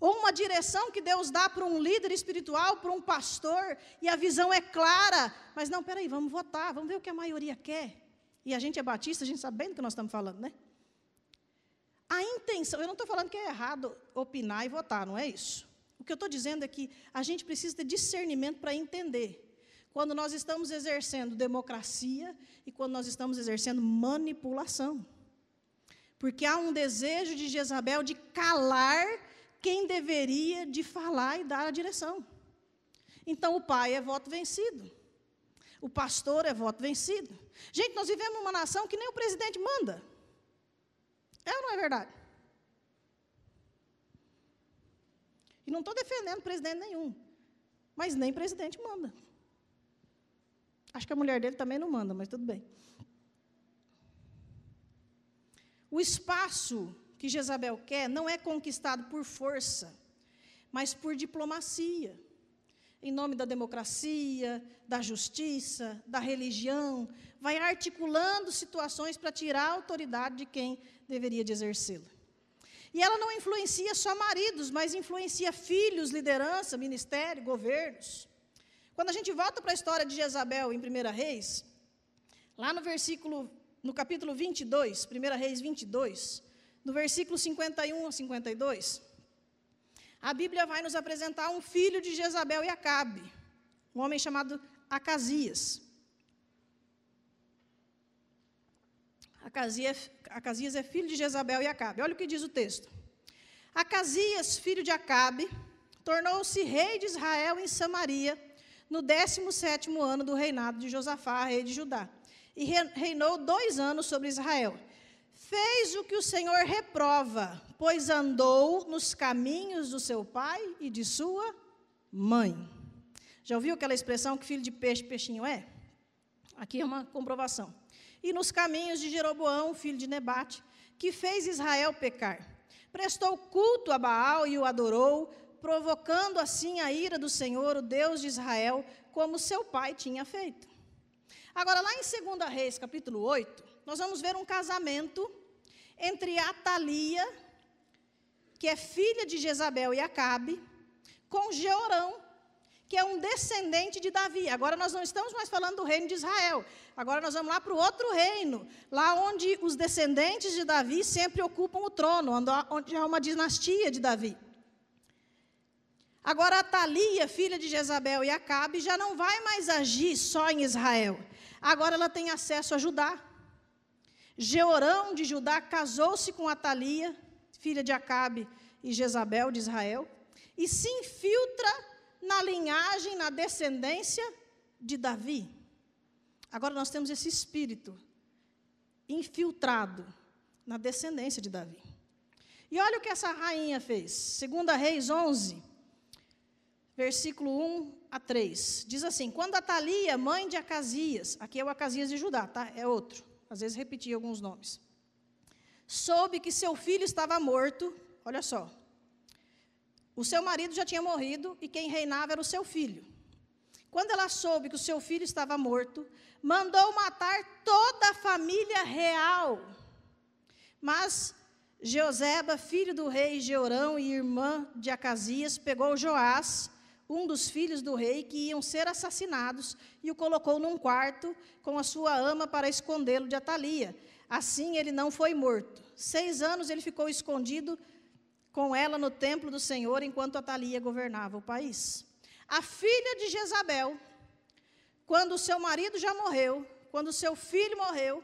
Ou uma direção que Deus dá para um líder espiritual, para um pastor, e a visão é clara, mas não, peraí, vamos votar, vamos ver o que a maioria quer. E a gente é batista, a gente sabe bem do que nós estamos falando, né? A intenção, eu não estou falando que é errado opinar e votar, não é isso. O que eu estou dizendo é que a gente precisa ter discernimento para entender quando nós estamos exercendo democracia e quando nós estamos exercendo manipulação. Porque há um desejo de Jezabel de calar quem deveria de falar e dar a direção. Então o pai é voto vencido. O pastor é voto vencido. Gente, nós vivemos uma nação que nem o presidente manda. É ou não é verdade? E não estou defendendo presidente nenhum, mas nem presidente manda. Acho que a mulher dele também não manda, mas tudo bem. O espaço que Jezabel quer não é conquistado por força, mas por diplomacia. Em nome da democracia, da justiça, da religião, vai articulando situações para tirar a autoridade de quem deveria de exercê-la. E ela não influencia só maridos, mas influencia filhos, liderança, ministério, governos. Quando a gente volta para a história de Jezabel em 1 Reis, lá no versículo, no capítulo 22, 1 Reis 22, no versículo 51 a 52, a Bíblia vai nos apresentar um filho de Jezabel e Acabe, um homem chamado Acasias. Acasias, é filho de Jezabel e Acabe. Olha o que diz o texto. Acasias, filho de Acabe, tornou-se rei de Israel em Samaria, no 17 ano do reinado de Josafá, rei de Judá. E reinou dois anos sobre Israel. Fez o que o Senhor reprova, pois andou nos caminhos do seu pai e de sua mãe. Já ouviu aquela expressão que filho de peixe, peixinho é? Aqui é uma comprovação e nos caminhos de Jeroboão, filho de Nebate, que fez Israel pecar. Prestou culto a Baal e o adorou, provocando assim a ira do Senhor, o Deus de Israel, como seu pai tinha feito. Agora, lá em 2 Reis, capítulo 8, nós vamos ver um casamento entre Atalia, que é filha de Jezabel e Acabe, com Jeorão, que é um descendente de Davi. Agora nós não estamos mais falando do reino de Israel. Agora nós vamos lá para o outro reino, lá onde os descendentes de Davi sempre ocupam o trono, onde há uma dinastia de Davi. Agora a Thalia, filha de Jezabel e Acabe, já não vai mais agir só em Israel. Agora ela tem acesso a Judá. Jeorão de Judá casou-se com Atalia, filha de Acabe e Jezabel de Israel, e se infiltra na linhagem, na descendência de Davi. Agora nós temos esse espírito infiltrado na descendência de Davi. E olha o que essa rainha fez. Segunda Reis 11, versículo 1 a 3. Diz assim: Quando Atalia, mãe de Acasias, aqui é o Acasias de Judá, tá? É outro. Às vezes repeti alguns nomes. Soube que seu filho estava morto, olha só, o seu marido já tinha morrido e quem reinava era o seu filho. Quando ela soube que o seu filho estava morto, mandou matar toda a família real. Mas Jeoseba, filho do rei Jeorão e irmã de Acasias, pegou Joás, um dos filhos do rei, que iam ser assassinados, e o colocou num quarto com a sua ama para escondê-lo de Atalia. Assim ele não foi morto. Seis anos ele ficou escondido com ela no templo do Senhor, enquanto Atalia governava o país. A filha de Jezabel, quando o seu marido já morreu, quando seu filho morreu,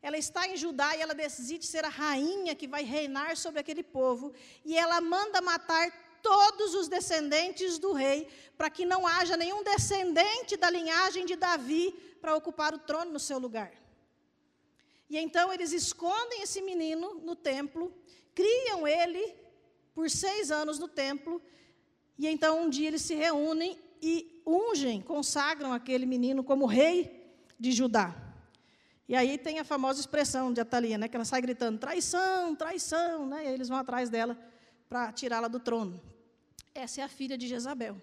ela está em Judá e ela decide ser a rainha que vai reinar sobre aquele povo, e ela manda matar todos os descendentes do rei, para que não haja nenhum descendente da linhagem de Davi para ocupar o trono no seu lugar. E então eles escondem esse menino no templo, criam ele por seis anos no templo, e então um dia eles se reúnem e ungem, consagram aquele menino como rei de Judá. E aí tem a famosa expressão de Atalia, né, que ela sai gritando: traição, traição, né, e aí eles vão atrás dela para tirá-la do trono. Essa é a filha de Jezabel.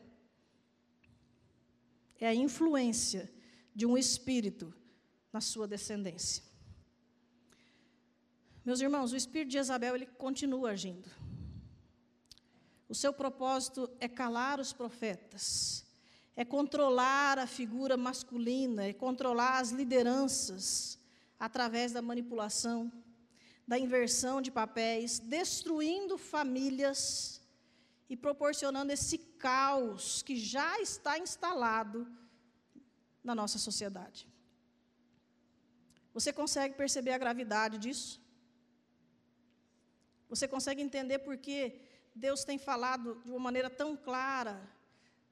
É a influência de um espírito na sua descendência. Meus irmãos, o espírito de Jezabel ele continua agindo. O seu propósito é calar os profetas, é controlar a figura masculina, é controlar as lideranças através da manipulação, da inversão de papéis, destruindo famílias e proporcionando esse caos que já está instalado na nossa sociedade. Você consegue perceber a gravidade disso? Você consegue entender por que Deus tem falado de uma maneira tão clara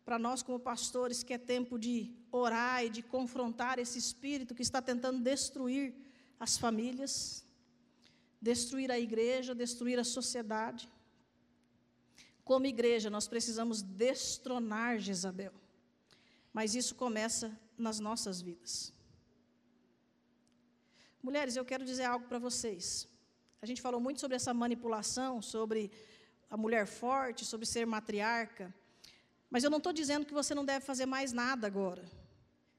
para nós, como pastores, que é tempo de orar e de confrontar esse espírito que está tentando destruir as famílias, destruir a igreja, destruir a sociedade? Como igreja, nós precisamos destronar Jezabel. Mas isso começa nas nossas vidas. Mulheres, eu quero dizer algo para vocês. A gente falou muito sobre essa manipulação, sobre a mulher forte, sobre ser matriarca. Mas eu não estou dizendo que você não deve fazer mais nada agora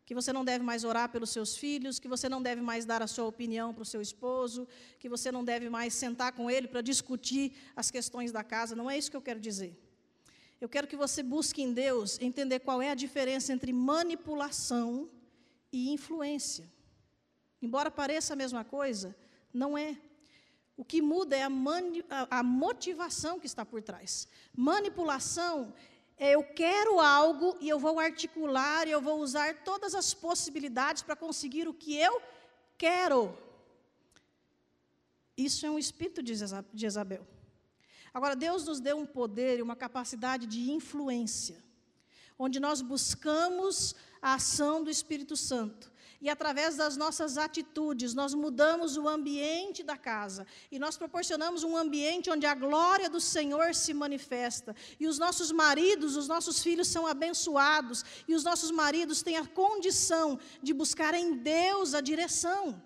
que você não deve mais orar pelos seus filhos, que você não deve mais dar a sua opinião para o seu esposo, que você não deve mais sentar com ele para discutir as questões da casa. Não é isso que eu quero dizer. Eu quero que você busque em Deus entender qual é a diferença entre manipulação e influência. Embora pareça a mesma coisa, não é. O que muda é a, a, a motivação que está por trás. Manipulação é, eu quero algo e eu vou articular e eu vou usar todas as possibilidades para conseguir o que eu quero. Isso é um espírito de Jezabel. Agora, Deus nos deu um poder e uma capacidade de influência, onde nós buscamos a ação do Espírito Santo. E através das nossas atitudes, nós mudamos o ambiente da casa. E nós proporcionamos um ambiente onde a glória do Senhor se manifesta. E os nossos maridos, os nossos filhos são abençoados. E os nossos maridos têm a condição de buscar em Deus a direção.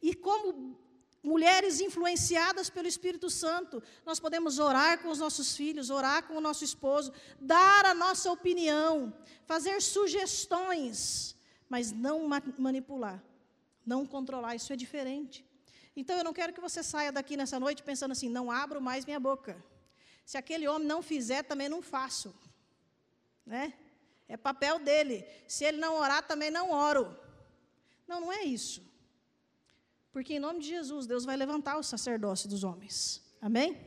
E como mulheres influenciadas pelo Espírito Santo, nós podemos orar com os nossos filhos, orar com o nosso esposo, dar a nossa opinião, fazer sugestões mas não manipular, não controlar, isso é diferente. Então eu não quero que você saia daqui nessa noite pensando assim: não abro mais minha boca. Se aquele homem não fizer, também não faço. Né? É papel dele. Se ele não orar, também não oro. Não, não é isso. Porque em nome de Jesus, Deus vai levantar o sacerdócio dos homens. Amém?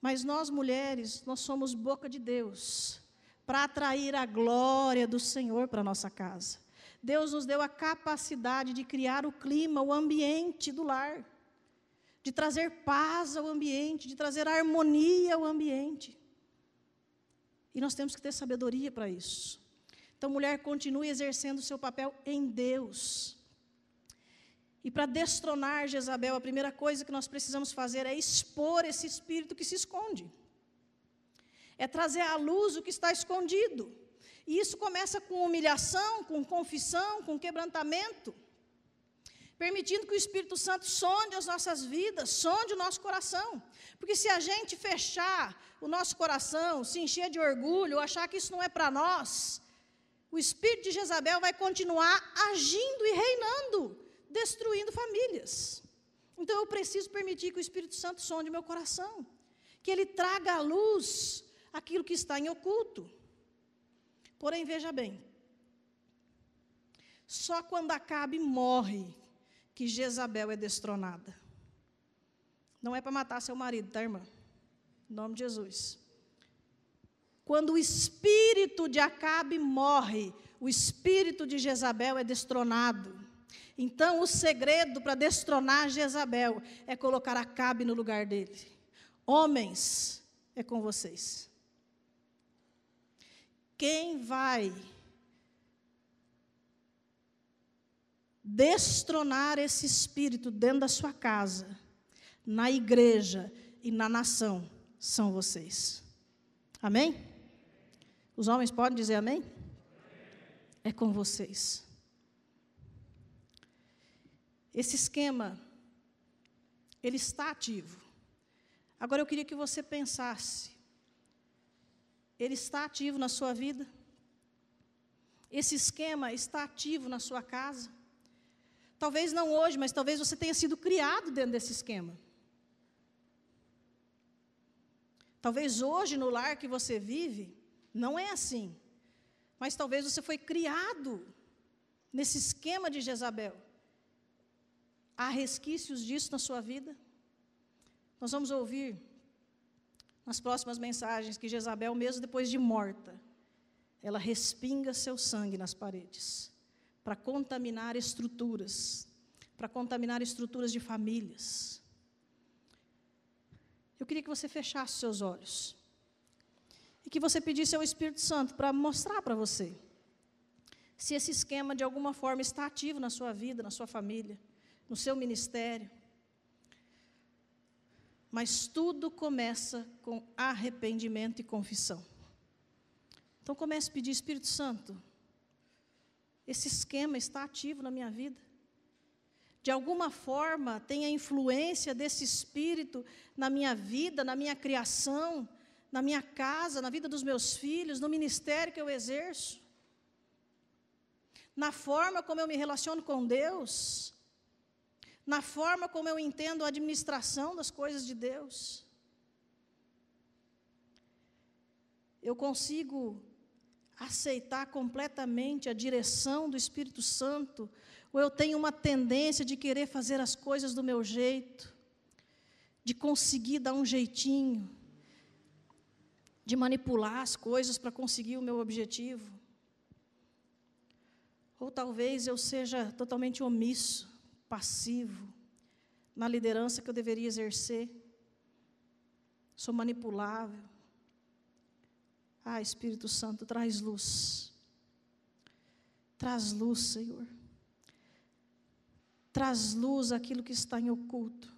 Mas nós mulheres, nós somos boca de Deus para atrair a glória do Senhor para nossa casa. Deus nos deu a capacidade de criar o clima, o ambiente do lar, de trazer paz ao ambiente, de trazer harmonia ao ambiente. E nós temos que ter sabedoria para isso. Então, mulher, continue exercendo o seu papel em Deus. E para destronar Jezabel, a primeira coisa que nós precisamos fazer é expor esse espírito que se esconde é trazer à luz o que está escondido. E isso começa com humilhação, com confissão, com quebrantamento, permitindo que o Espírito Santo sonde as nossas vidas, sonde o nosso coração. Porque se a gente fechar o nosso coração, se encher de orgulho, achar que isso não é para nós, o espírito de Jezabel vai continuar agindo e reinando, destruindo famílias. Então eu preciso permitir que o Espírito Santo sonde meu coração, que ele traga à luz aquilo que está em oculto. Porém, veja bem, só quando Acabe morre que Jezabel é destronada. Não é para matar seu marido, tá, irmã? Em nome de Jesus. Quando o espírito de Acabe morre, o espírito de Jezabel é destronado. Então, o segredo para destronar Jezabel é colocar Acabe no lugar dele. Homens, é com vocês. Quem vai destronar esse espírito dentro da sua casa, na igreja e na nação são vocês. Amém? Os homens podem dizer amém? É com vocês. Esse esquema, ele está ativo. Agora eu queria que você pensasse: ele está ativo na sua vida? Esse esquema está ativo na sua casa? Talvez não hoje, mas talvez você tenha sido criado dentro desse esquema. Talvez hoje, no lar que você vive, não é assim. Mas talvez você foi criado nesse esquema de Jezabel. Há resquícios disso na sua vida? Nós vamos ouvir nas próximas mensagens que Jezabel, mesmo depois de morta, ela respinga seu sangue nas paredes para contaminar estruturas, para contaminar estruturas de famílias. Eu queria que você fechasse seus olhos e que você pedisse ao Espírito Santo para mostrar para você se esse esquema de alguma forma está ativo na sua vida, na sua família, no seu ministério. Mas tudo começa com arrependimento e confissão. Então comece a pedir, Espírito Santo, esse esquema está ativo na minha vida. De alguma forma, tem a influência desse espírito na minha vida, na minha criação, na minha casa, na vida dos meus filhos, no ministério que eu exerço, na forma como eu me relaciono com Deus, na forma como eu entendo a administração das coisas de Deus. Eu consigo aceitar completamente a direção do Espírito Santo, ou eu tenho uma tendência de querer fazer as coisas do meu jeito, de conseguir dar um jeitinho, de manipular as coisas para conseguir o meu objetivo. Ou talvez eu seja totalmente omisso, passivo, na liderança que eu deveria exercer. Sou manipulável. Ah, Espírito Santo, traz luz. Traz luz, Senhor. Traz luz aquilo que está em oculto.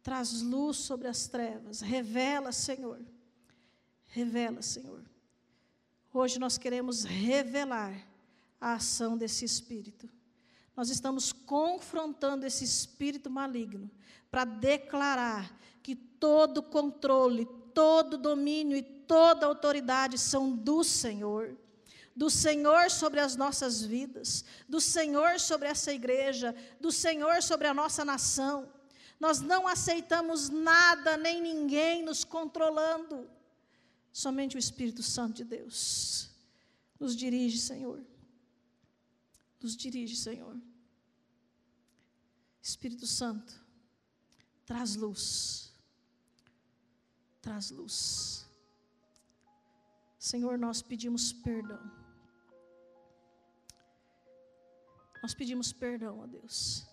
Traz luz sobre as trevas. Revela, Senhor. Revela, Senhor. Hoje nós queremos revelar a ação desse espírito. Nós estamos confrontando esse espírito maligno para declarar que todo controle, todo domínio e toda autoridade são do Senhor. Do Senhor sobre as nossas vidas, do Senhor sobre essa igreja, do Senhor sobre a nossa nação. Nós não aceitamos nada nem ninguém nos controlando. Somente o Espírito Santo de Deus nos dirige, Senhor. Nos dirige, Senhor. Espírito Santo, traz luz traz luz. Senhor, nós pedimos perdão. Nós pedimos perdão a Deus,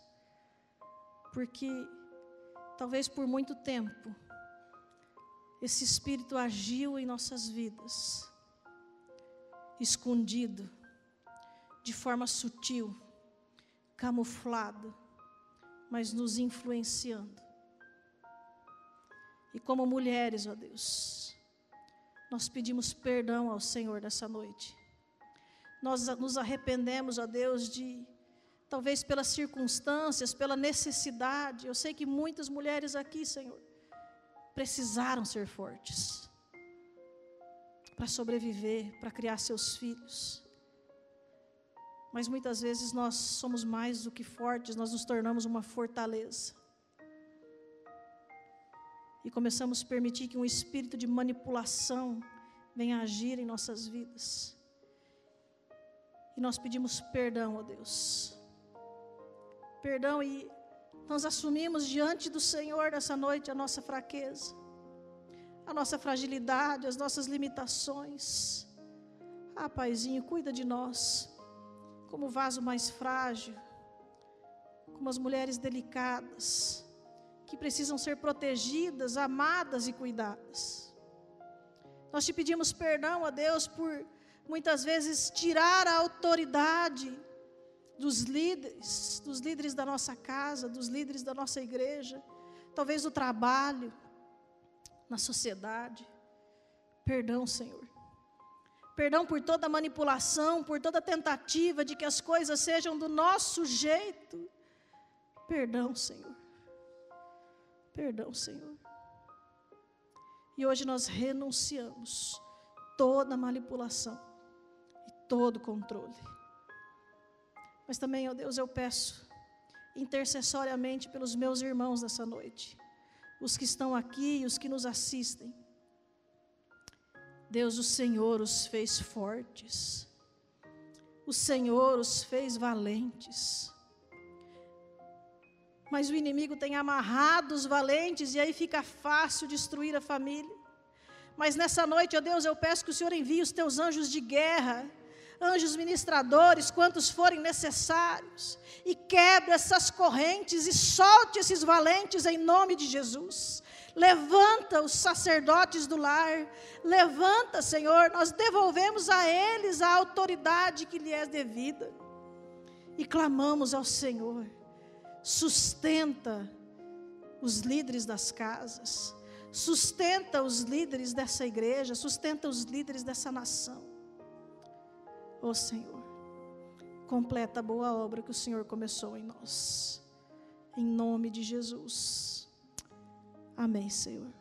porque talvez por muito tempo esse Espírito agiu em nossas vidas, escondido, de forma sutil, camuflado, mas nos influenciando. E como mulheres, ó Deus, nós pedimos perdão ao Senhor nessa noite. Nós nos arrependemos, ó Deus, de talvez pelas circunstâncias, pela necessidade. Eu sei que muitas mulheres aqui, Senhor, precisaram ser fortes para sobreviver, para criar seus filhos. Mas muitas vezes nós somos mais do que fortes, nós nos tornamos uma fortaleza. e começamos a permitir que um espírito de manipulação venha agir em nossas vidas. E nós pedimos perdão, ó Deus. Perdão e nós assumimos diante do Senhor nessa noite a nossa fraqueza, a nossa fragilidade, as nossas limitações. Ah, Paizinho, cuida de nós, como vaso mais frágil, como as mulheres delicadas, que precisam ser protegidas, amadas e cuidadas. Nós te pedimos perdão, a Deus, por muitas vezes tirar a autoridade dos líderes, dos líderes da nossa casa, dos líderes da nossa igreja, talvez do trabalho, na sociedade. Perdão, Senhor. Perdão por toda manipulação, por toda tentativa de que as coisas sejam do nosso jeito. Perdão, Senhor. Perdão, Senhor. E hoje nós renunciamos toda manipulação e todo controle. Mas também, ó Deus, eu peço intercessoriamente pelos meus irmãos nessa noite, os que estão aqui e os que nos assistem. Deus, o Senhor os fez fortes, o Senhor os fez valentes. Mas o inimigo tem amarrado os valentes e aí fica fácil destruir a família. Mas nessa noite, ó Deus, eu peço que o Senhor envie os teus anjos de guerra anjos ministradores, quantos forem necessários, e quebre essas correntes e solte esses valentes em nome de Jesus. Levanta os sacerdotes do lar, levanta, Senhor, nós devolvemos a eles a autoridade que lhe é devida. E clamamos ao Senhor, sustenta os líderes das casas, sustenta os líderes dessa igreja, sustenta os líderes dessa nação. Ó oh, Senhor, completa a boa obra que o Senhor começou em nós. Em nome de Jesus. Amém, Senhor.